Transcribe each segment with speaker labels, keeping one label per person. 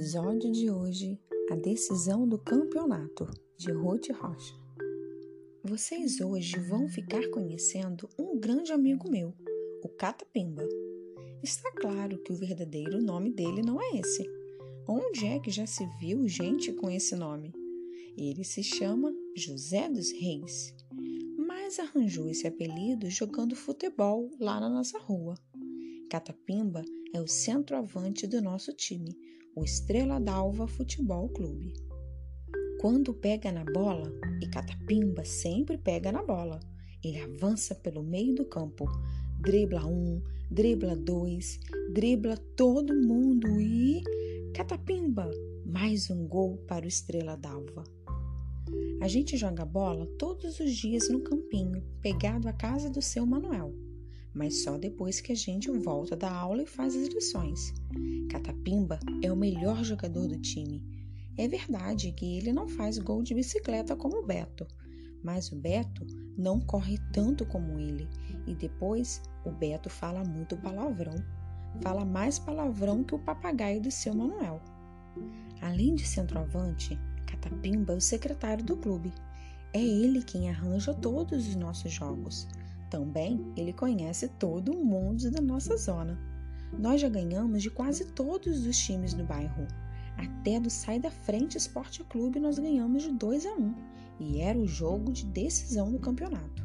Speaker 1: episódio de hoje, a decisão do campeonato, de Ruth Rocha. Vocês hoje vão ficar conhecendo um grande amigo meu, o Catapimba. Está claro que o verdadeiro nome dele não é esse. Onde é que já se viu gente com esse nome? Ele se chama José dos Reis, mas arranjou esse apelido jogando futebol lá na nossa rua. Catapimba é o centroavante do nosso time, o Estrela d'Alva Futebol Clube. Quando pega na bola, e Catapimba sempre pega na bola, ele avança pelo meio do campo, dribla um, dribla dois, dribla todo mundo e. Catapimba! Mais um gol para o Estrela d'Alva. A gente joga bola todos os dias no campinho, pegado à casa do seu Manuel mas só depois que a gente volta da aula e faz as lições. Catapimba é o melhor jogador do time. É verdade que ele não faz gol de bicicleta como o Beto, mas o Beto não corre tanto como ele. E depois o Beto fala muito palavrão. Fala mais palavrão que o papagaio do seu Manuel. Além de centroavante, Catapimba é o secretário do clube. É ele quem arranja todos os nossos jogos. Também ele conhece todo o mundo da nossa zona. Nós já ganhamos de quase todos os times do bairro. Até do Sai da Frente Esporte Clube nós ganhamos de 2 a 1 e era o jogo de decisão do campeonato.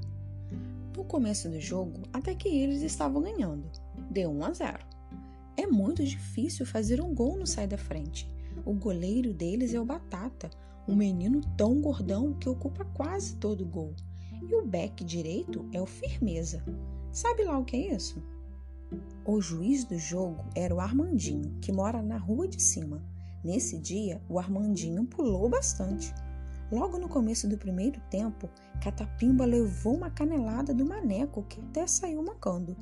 Speaker 1: No começo do jogo, até que eles estavam ganhando, deu 1 a 0. É muito difícil fazer um gol no Sai da Frente. O goleiro deles é o Batata, um menino tão gordão que ocupa quase todo o gol e o back direito é o firmeza. Sabe lá o que é isso? O juiz do jogo era o Armandinho, que mora na rua de cima. Nesse dia, o Armandinho pulou bastante. Logo no começo do primeiro tempo, Catapimba levou uma canelada do maneco que até saiu mancando.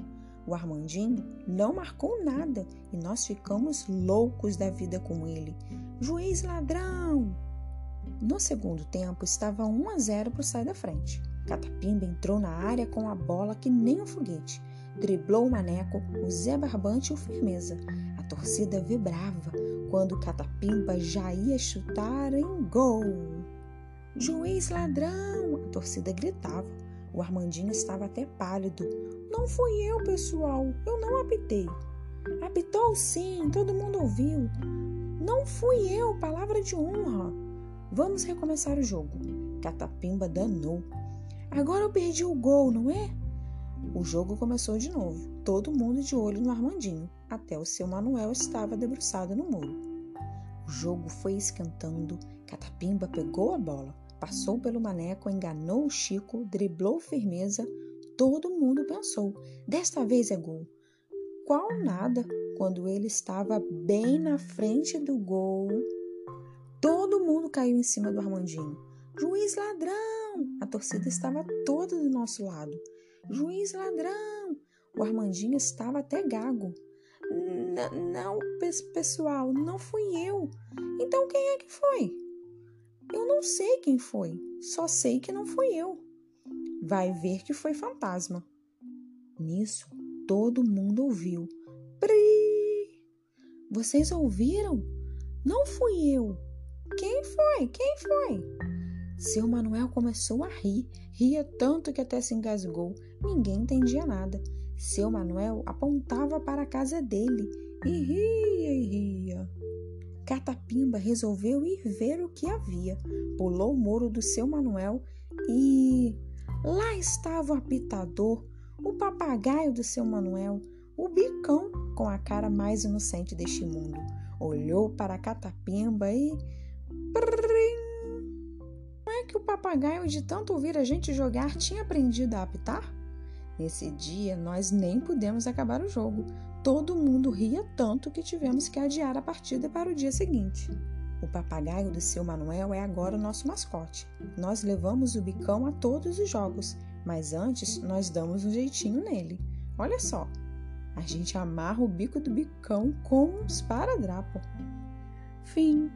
Speaker 1: O Armandinho não marcou nada e nós ficamos loucos da vida com ele. Juiz ladrão! No segundo tempo, estava 1 a 0 para o sai da frente. Catapimba entrou na área com a bola que nem um foguete. Driblou o Maneco, o Zé Barbante e o Firmeza. A torcida vibrava quando Catapimba já ia chutar em gol. Juiz ladrão! A torcida gritava. O Armandinho estava até pálido. Não fui eu, pessoal. Eu não apitei. Apitou sim, todo mundo ouviu. Não fui eu, palavra de honra. Vamos recomeçar o jogo. Catapimba danou. Agora eu perdi o gol, não é? O jogo começou de novo, todo mundo de olho no Armandinho, até o seu Manuel estava debruçado no muro. O jogo foi esquentando, Catapimba pegou a bola, passou pelo maneco, enganou o Chico, driblou firmeza. Todo mundo pensou: desta vez é gol. Qual nada, quando ele estava bem na frente do gol. Todo mundo caiu em cima do Armandinho. Juiz ladrão! A torcida estava toda do nosso lado. Juiz ladrão! O Armandinho estava até gago. Não, pessoal, não fui eu. Então quem é que foi? Eu não sei quem foi, só sei que não fui eu. Vai ver que foi fantasma. Nisso, todo mundo ouviu. Pri! Vocês ouviram? Não fui eu. Quem foi? Quem foi? Seu Manuel começou a rir, ria tanto que até se engasgou. Ninguém entendia nada. Seu Manuel apontava para a casa dele e ria e ria. Catapimba resolveu ir ver o que havia. Pulou o muro do seu Manuel e. Lá estava o apitador, o papagaio do seu Manuel, o bicão com a cara mais inocente deste mundo. Olhou para catapimba e. Que o papagaio, de tanto ouvir a gente jogar, tinha aprendido a apitar? Nesse dia, nós nem pudemos acabar o jogo. Todo mundo ria tanto que tivemos que adiar a partida para o dia seguinte. O papagaio do seu Manuel é agora o nosso mascote. Nós levamos o bicão a todos os jogos, mas antes nós damos um jeitinho nele. Olha só, a gente amarra o bico do bicão com um esparadrapo. Fim.